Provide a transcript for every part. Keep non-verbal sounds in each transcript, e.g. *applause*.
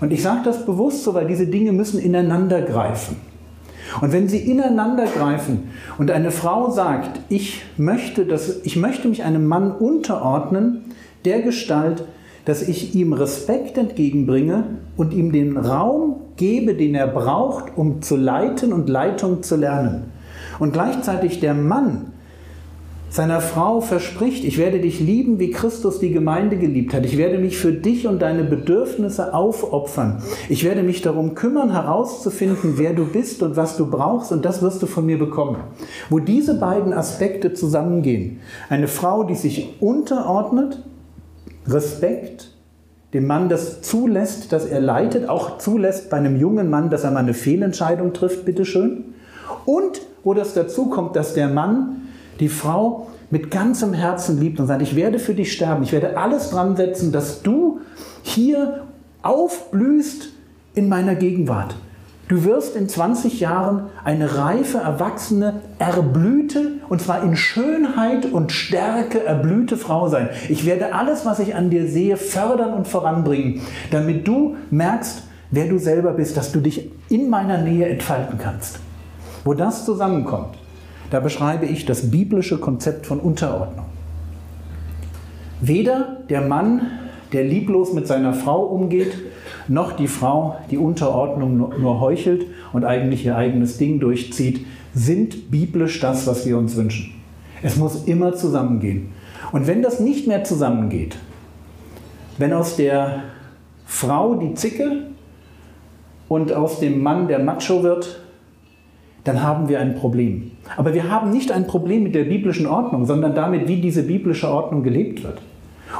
Und ich sage das bewusst so, weil diese Dinge müssen ineinander greifen. Und wenn sie ineinander greifen und eine Frau sagt, ich möchte, dass, ich möchte mich einem Mann unterordnen, der Gestalt, dass ich ihm Respekt entgegenbringe und ihm den Raum gebe, den er braucht, um zu leiten und Leitung zu lernen. Und gleichzeitig der Mann seiner Frau verspricht, ich werde dich lieben, wie Christus die Gemeinde geliebt hat. Ich werde mich für dich und deine Bedürfnisse aufopfern. Ich werde mich darum kümmern, herauszufinden, wer du bist und was du brauchst und das wirst du von mir bekommen. Wo diese beiden Aspekte zusammengehen, eine Frau, die sich unterordnet, Respekt, dem Mann das zulässt, dass er leitet, auch zulässt bei einem jungen Mann, dass er mal eine Fehlentscheidung trifft, bitteschön. Und wo das dazu kommt, dass der Mann die Frau mit ganzem Herzen liebt und sagt, ich werde für dich sterben, ich werde alles dran setzen, dass du hier aufblühst in meiner Gegenwart. Du wirst in 20 Jahren eine reife, erwachsene, erblühte, und zwar in Schönheit und Stärke erblühte Frau sein. Ich werde alles, was ich an dir sehe, fördern und voranbringen, damit du merkst, wer du selber bist, dass du dich in meiner Nähe entfalten kannst. Wo das zusammenkommt, da beschreibe ich das biblische Konzept von Unterordnung. Weder der Mann, der lieblos mit seiner Frau umgeht, noch die Frau, die Unterordnung nur heuchelt und eigentlich ihr eigenes Ding durchzieht, sind biblisch das, was wir uns wünschen. Es muss immer zusammengehen. Und wenn das nicht mehr zusammengeht, wenn aus der Frau die Zicke und aus dem Mann der Macho wird, dann haben wir ein Problem. Aber wir haben nicht ein Problem mit der biblischen Ordnung, sondern damit, wie diese biblische Ordnung gelebt wird.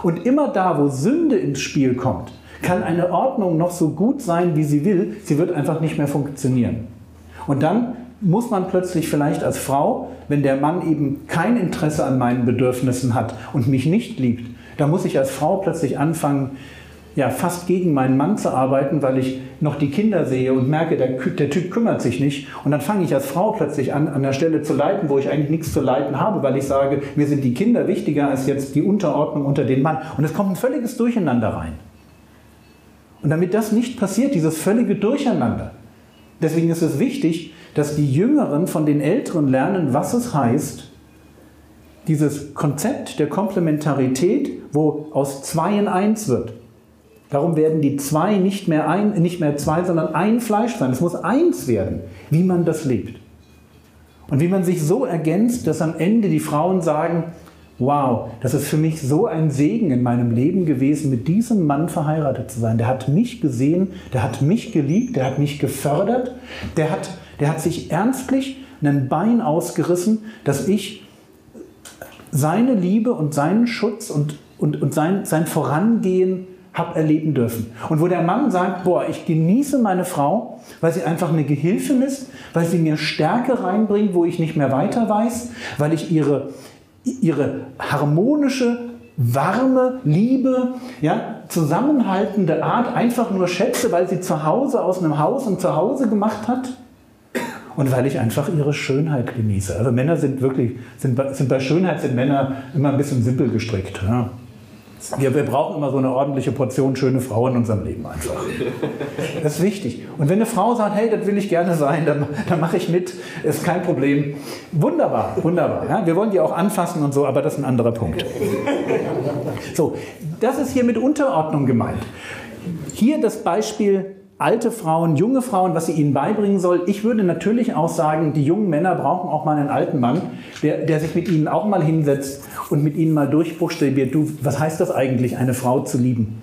Und immer da, wo Sünde ins Spiel kommt, kann eine Ordnung noch so gut sein, wie sie will, sie wird einfach nicht mehr funktionieren. Und dann muss man plötzlich vielleicht als Frau, wenn der Mann eben kein Interesse an meinen Bedürfnissen hat und mich nicht liebt, da muss ich als Frau plötzlich anfangen, ja, fast gegen meinen Mann zu arbeiten, weil ich noch die Kinder sehe und merke, der, der Typ kümmert sich nicht. Und dann fange ich als Frau plötzlich an, an der Stelle zu leiten, wo ich eigentlich nichts zu leiten habe, weil ich sage, mir sind die Kinder wichtiger als jetzt die Unterordnung unter den Mann. Und es kommt ein völliges Durcheinander rein. Und damit das nicht passiert, dieses völlige Durcheinander, deswegen ist es wichtig, dass die Jüngeren von den Älteren lernen, was es heißt, dieses Konzept der Komplementarität, wo aus zwei in eins wird. Darum werden die zwei nicht mehr, ein, nicht mehr zwei, sondern ein Fleisch sein. Es muss eins werden, wie man das lebt. Und wie man sich so ergänzt, dass am Ende die Frauen sagen, wow, das ist für mich so ein Segen in meinem Leben gewesen, mit diesem Mann verheiratet zu sein. Der hat mich gesehen, der hat mich geliebt, der hat mich gefördert, der hat, der hat sich ernstlich ein Bein ausgerissen, dass ich seine Liebe und seinen Schutz und, und, und sein, sein Vorangehen habe erleben dürfen. Und wo der Mann sagt, boah, ich genieße meine Frau, weil sie einfach eine Gehilfin ist, weil sie mir Stärke reinbringt, wo ich nicht mehr weiter weiß, weil ich ihre, ihre harmonische, warme, Liebe, ja, zusammenhaltende Art einfach nur schätze, weil sie zu Hause aus einem Haus und zu Hause gemacht hat. Und weil ich einfach ihre Schönheit genieße. Also Männer sind wirklich, sind, sind bei Schönheit sind Männer immer ein bisschen simpel gestrickt. Ja. Wir, wir, brauchen immer so eine ordentliche Portion schöne Frau in unserem Leben einfach. Das ist wichtig. Und wenn eine Frau sagt, hey, das will ich gerne sein, dann, dann mache ich mit, ist kein Problem. Wunderbar, wunderbar. Ja? Wir wollen die auch anfassen und so, aber das ist ein anderer Punkt. So, das ist hier mit Unterordnung gemeint. Hier das Beispiel alte Frauen, junge Frauen, was sie ihnen beibringen soll. Ich würde natürlich auch sagen, die jungen Männer brauchen auch mal einen alten Mann, der, der sich mit ihnen auch mal hinsetzt und mit ihnen mal durchbuchstabiert, du, was heißt das eigentlich, eine Frau zu lieben?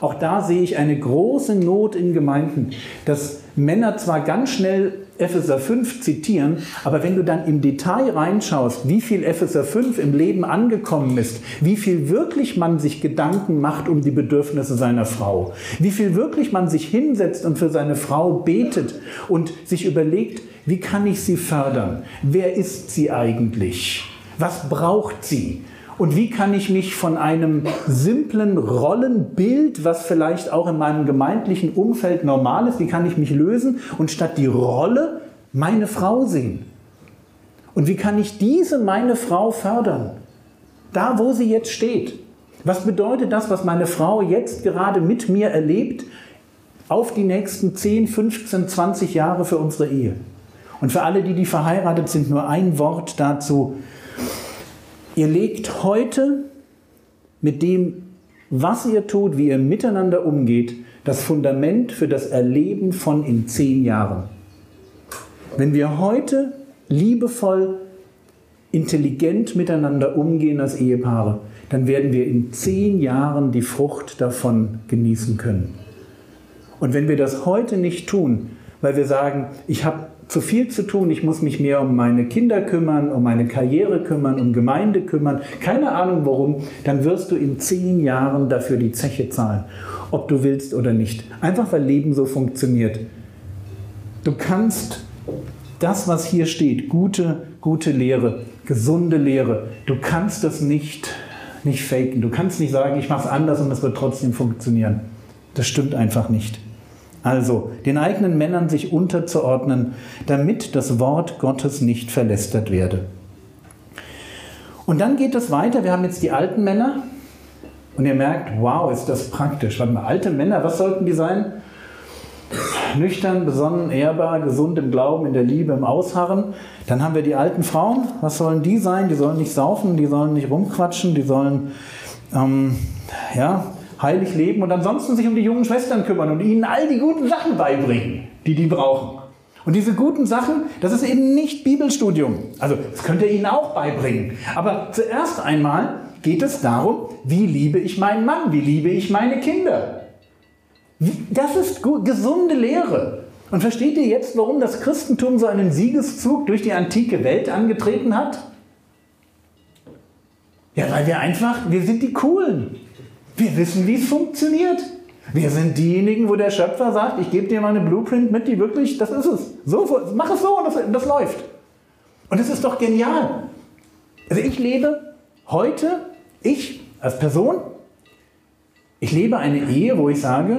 Auch da sehe ich eine große Not in Gemeinden, dass Männer zwar ganz schnell Epheser 5 zitieren, aber wenn du dann im Detail reinschaust, wie viel Epheser 5 im Leben angekommen ist, wie viel wirklich man sich Gedanken macht um die Bedürfnisse seiner Frau, wie viel wirklich man sich hinsetzt und für seine Frau betet und sich überlegt, wie kann ich sie fördern? Wer ist sie eigentlich? Was braucht sie? Und wie kann ich mich von einem simplen Rollenbild, was vielleicht auch in meinem gemeindlichen Umfeld normal ist, wie kann ich mich lösen und statt die Rolle meine Frau sehen? Und wie kann ich diese meine Frau fördern? Da, wo sie jetzt steht. Was bedeutet das, was meine Frau jetzt gerade mit mir erlebt, auf die nächsten 10, 15, 20 Jahre für unsere Ehe? Und für alle, die, die verheiratet sind, nur ein Wort dazu. Ihr legt heute mit dem, was ihr tut, wie ihr miteinander umgeht, das Fundament für das Erleben von in zehn Jahren. Wenn wir heute liebevoll, intelligent miteinander umgehen als Ehepaare, dann werden wir in zehn Jahren die Frucht davon genießen können. Und wenn wir das heute nicht tun, weil wir sagen, ich habe zu viel zu tun, ich muss mich mehr um meine Kinder kümmern, um meine Karriere kümmern, um Gemeinde kümmern, keine Ahnung warum, dann wirst du in zehn Jahren dafür die Zeche zahlen, ob du willst oder nicht. Einfach weil Leben so funktioniert. Du kannst das, was hier steht, gute, gute Lehre, gesunde Lehre, du kannst das nicht, nicht faken. Du kannst nicht sagen, ich mache es anders und es wird trotzdem funktionieren. Das stimmt einfach nicht. Also den eigenen Männern sich unterzuordnen, damit das Wort Gottes nicht verlästert werde. Und dann geht es weiter. Wir haben jetzt die alten Männer. Und ihr merkt, wow, ist das praktisch. Warte mal, alte Männer, was sollten die sein? Nüchtern, besonnen, ehrbar, gesund im Glauben, in der Liebe, im Ausharren. Dann haben wir die alten Frauen. Was sollen die sein? Die sollen nicht saufen, die sollen nicht rumquatschen, die sollen ähm, ja, heilig leben und ansonsten sich um die jungen Schwestern kümmern und ihnen all die guten Sachen beibringen, die die brauchen. Und diese guten Sachen, das ist eben nicht Bibelstudium. Also, das könnt ihr ihnen auch beibringen. Aber zuerst einmal geht es darum, wie liebe ich meinen Mann, wie liebe ich meine Kinder. Das ist gesunde Lehre. Und versteht ihr jetzt, warum das Christentum so einen Siegeszug durch die antike Welt angetreten hat? Ja, weil wir einfach, wir sind die Coolen. Wir wissen, wie es funktioniert. Wir sind diejenigen, wo der Schöpfer sagt, ich gebe dir mal eine Blueprint mit, die wirklich, das ist es. So, mach es so und das, das läuft. Und es ist doch genial. Also ich lebe heute, ich als Person, ich lebe eine Ehe, wo ich sage,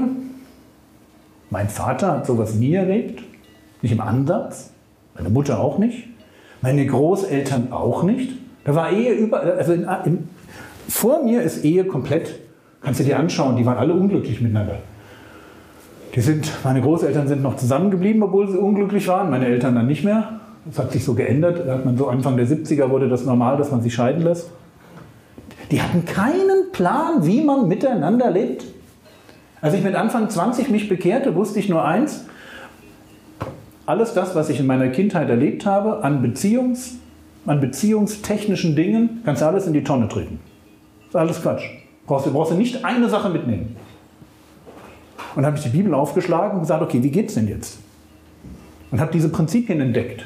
mein Vater hat sowas nie erlebt, nicht im Ansatz, meine Mutter auch nicht, meine Großeltern auch nicht. Da war Ehe über, also in, in, vor mir ist Ehe komplett Kannst du dir anschauen, die waren alle unglücklich miteinander. Die sind, meine Großeltern sind noch zusammengeblieben, obwohl sie unglücklich waren, meine Eltern dann nicht mehr. Das hat sich so geändert. Da hat man so Anfang der 70er wurde das normal, dass man sich scheiden lässt. Die hatten keinen Plan, wie man miteinander lebt. Als ich mit Anfang 20 mich bekehrte, wusste ich nur eins. Alles das, was ich in meiner Kindheit erlebt habe, an, Beziehungs, an beziehungstechnischen Dingen, kannst du alles in die Tonne treten. Das ist alles Quatsch. Brauchst du brauchst du nicht eine Sache mitnehmen. Und habe ich die Bibel aufgeschlagen und gesagt, okay, wie geht's denn jetzt? Und habe diese Prinzipien entdeckt.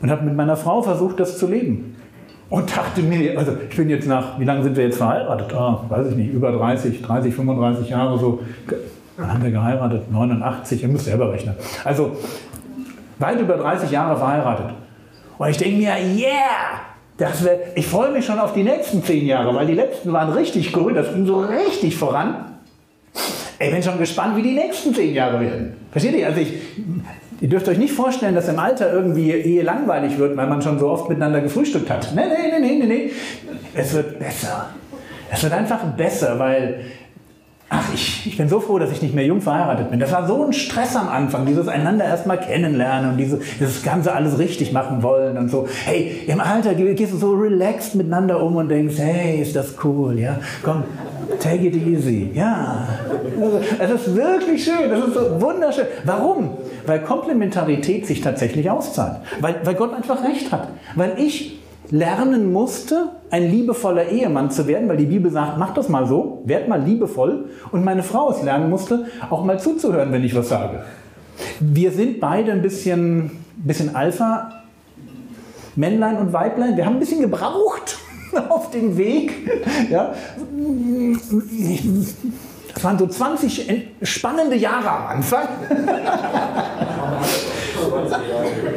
Und habe mit meiner Frau versucht, das zu leben. Und dachte mir, also ich bin jetzt nach, wie lange sind wir jetzt verheiratet? Ah, weiß ich nicht, über 30, 30, 35 Jahre so. Dann haben wir geheiratet, 89, ihr müsst selber rechnen. Also weit über 30 Jahre verheiratet. Und ich denke mir, yeah, wär, ich freue mich schon auf die nächsten zehn Jahre, weil die letzten waren richtig cool, das ging so richtig voran. Ich bin schon gespannt, wie die nächsten zehn Jahre werden. Versteht ihr? Also ich, ihr dürft euch nicht vorstellen, dass im Alter irgendwie Ehe langweilig wird, weil man schon so oft miteinander gefrühstückt hat. Nee, nee, nee, nee, nee. Es wird besser. Es wird einfach besser, weil Ach, ich, ich bin so froh, dass ich nicht mehr jung verheiratet bin. Das war so ein Stress am Anfang, dieses einander erstmal kennenlernen und diese, dieses Ganze alles richtig machen wollen und so. Hey, im Alter gehst du so relaxed miteinander um und denkst, hey, ist das cool, ja? Komm, take it easy, ja. Also, es ist wirklich schön, das ist so wunderschön. Warum? Weil Komplementarität sich tatsächlich auszahlt. Weil, weil Gott einfach recht hat. Weil ich lernen musste, ein liebevoller Ehemann zu werden, weil die Bibel sagt, mach das mal so, werd mal liebevoll. Und meine Frau es lernen musste, auch mal zuzuhören, wenn ich was sage. Wir sind beide ein bisschen, bisschen Alpha, Männlein und Weiblein. Wir haben ein bisschen gebraucht *laughs* auf dem Weg. Ja. Das waren so 20 spannende Jahre am Anfang. *laughs*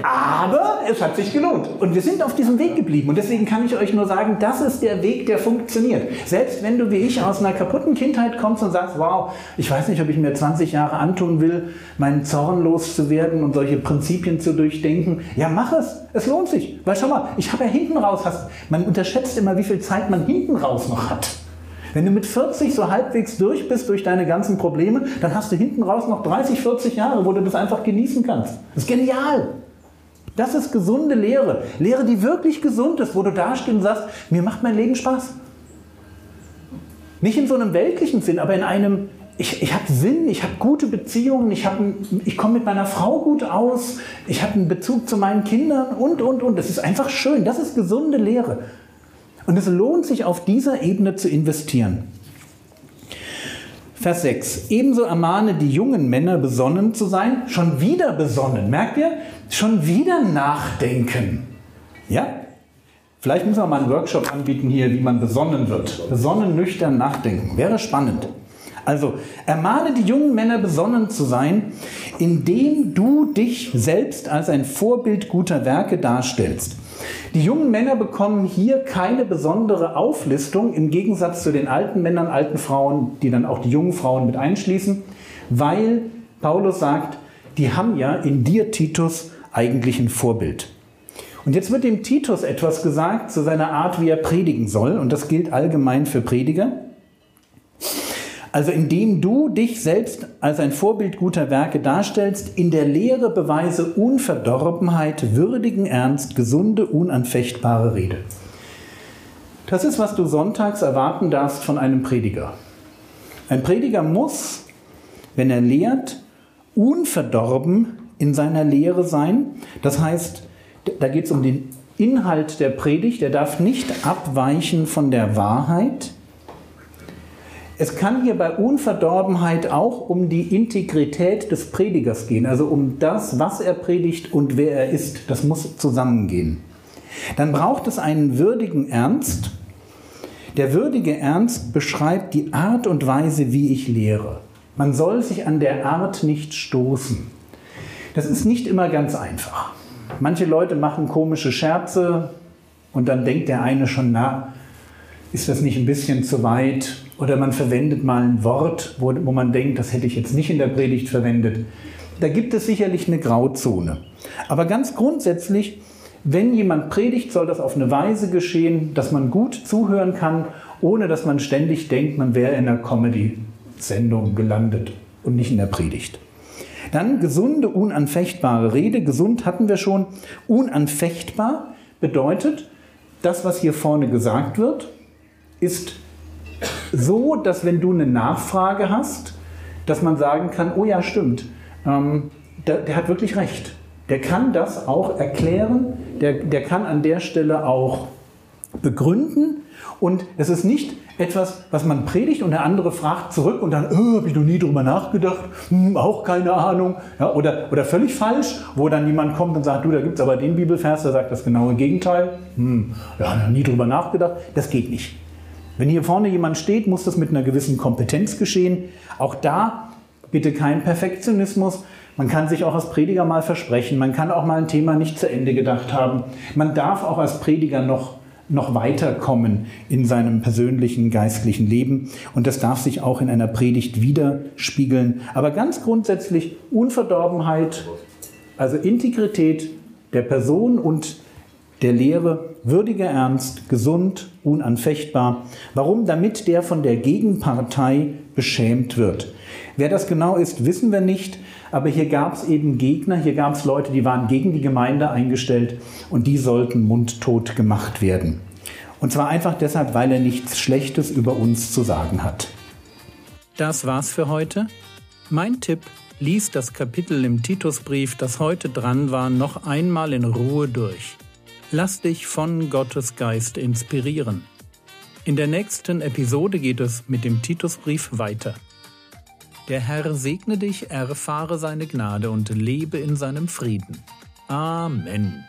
Aber es hat sich gelohnt. Und wir sind auf diesem Weg geblieben. Und deswegen kann ich euch nur sagen, das ist der Weg, der funktioniert. Selbst wenn du wie ich aus einer kaputten Kindheit kommst und sagst, wow, ich weiß nicht, ob ich mir 20 Jahre antun will, meinen Zorn loszuwerden und solche Prinzipien zu durchdenken. Ja, mach es. Es lohnt sich. Weil schau mal, ich habe ja hinten raus, hast, man unterschätzt immer, wie viel Zeit man hinten raus noch hat. Wenn du mit 40 so halbwegs durch bist durch deine ganzen Probleme, dann hast du hinten raus noch 30, 40 Jahre, wo du das einfach genießen kannst. Das ist genial. Das ist gesunde Lehre. Lehre, die wirklich gesund ist, wo du dastehst und sagst, mir macht mein Leben Spaß. Nicht in so einem weltlichen Sinn, aber in einem, ich, ich habe Sinn, ich habe gute Beziehungen, ich, ich komme mit meiner Frau gut aus, ich habe einen Bezug zu meinen Kindern und, und, und. Das ist einfach schön. Das ist gesunde Lehre. Und es lohnt sich auf dieser Ebene zu investieren. Vers 6. Ebenso ermahne die jungen Männer besonnen zu sein, schon wieder besonnen. Merkt ihr? Schon wieder nachdenken. Ja? Vielleicht müssen wir mal einen Workshop anbieten hier, wie man besonnen wird. Besonnen, nüchtern nachdenken. Wäre spannend. Also, ermahne die jungen Männer besonnen zu sein, indem du dich selbst als ein Vorbild guter Werke darstellst. Die jungen Männer bekommen hier keine besondere Auflistung im Gegensatz zu den alten Männern, alten Frauen, die dann auch die jungen Frauen mit einschließen, weil Paulus sagt, die haben ja in dir, Titus, eigentlich ein Vorbild. Und jetzt wird dem Titus etwas gesagt zu seiner Art, wie er predigen soll, und das gilt allgemein für Prediger. Also indem du dich selbst als ein Vorbild guter Werke darstellst, in der Lehre beweise Unverdorbenheit, würdigen Ernst, gesunde, unanfechtbare Rede. Das ist, was du sonntags erwarten darfst von einem Prediger. Ein Prediger muss, wenn er lehrt, unverdorben in seiner Lehre sein. Das heißt, da geht es um den Inhalt der Predigt. Er darf nicht abweichen von der Wahrheit. Es kann hier bei Unverdorbenheit auch um die Integrität des Predigers gehen, also um das, was er predigt und wer er ist. Das muss zusammengehen. Dann braucht es einen würdigen Ernst. Der würdige Ernst beschreibt die Art und Weise, wie ich lehre. Man soll sich an der Art nicht stoßen. Das ist nicht immer ganz einfach. Manche Leute machen komische Scherze und dann denkt der eine schon, na, ist das nicht ein bisschen zu weit? Oder man verwendet mal ein Wort, wo, wo man denkt, das hätte ich jetzt nicht in der Predigt verwendet. Da gibt es sicherlich eine Grauzone. Aber ganz grundsätzlich, wenn jemand predigt, soll das auf eine Weise geschehen, dass man gut zuhören kann, ohne dass man ständig denkt, man wäre in einer Comedy-Sendung gelandet und nicht in der Predigt. Dann gesunde, unanfechtbare Rede. Gesund hatten wir schon. Unanfechtbar bedeutet, das, was hier vorne gesagt wird, ist so, dass wenn du eine Nachfrage hast, dass man sagen kann, oh ja, stimmt, ähm, der, der, hat wirklich recht. Der kann das auch erklären, der, der kann an der Stelle auch begründen und es ist nicht etwas, was man predigt und der andere fragt zurück und dann, oh, habe ich noch nie drüber nachgedacht, hm, auch keine Ahnung. Ja, oder, oder völlig falsch, wo dann jemand kommt und sagt, du, da gibt es aber den Bibelvers, der sagt das genaue Gegenteil. Hm, ja, noch nie drüber nachgedacht. Das geht nicht. Wenn hier vorne jemand steht, muss das mit einer gewissen Kompetenz geschehen. Auch da bitte kein Perfektionismus. Man kann sich auch als Prediger mal versprechen. Man kann auch mal ein Thema nicht zu Ende gedacht haben. Man darf auch als Prediger noch, noch weiterkommen in seinem persönlichen geistlichen Leben. Und das darf sich auch in einer Predigt widerspiegeln. Aber ganz grundsätzlich Unverdorbenheit, also Integrität der Person und der Lehre würdiger Ernst, gesund, unanfechtbar. Warum? Damit der von der Gegenpartei beschämt wird. Wer das genau ist, wissen wir nicht, aber hier gab es eben Gegner, hier gab es Leute, die waren gegen die Gemeinde eingestellt und die sollten mundtot gemacht werden. Und zwar einfach deshalb, weil er nichts Schlechtes über uns zu sagen hat. Das war's für heute. Mein Tipp, lies das Kapitel im Titusbrief, das heute dran war, noch einmal in Ruhe durch. Lass dich von Gottes Geist inspirieren. In der nächsten Episode geht es mit dem Titusbrief weiter. Der Herr segne dich, erfahre seine Gnade und lebe in seinem Frieden. Amen.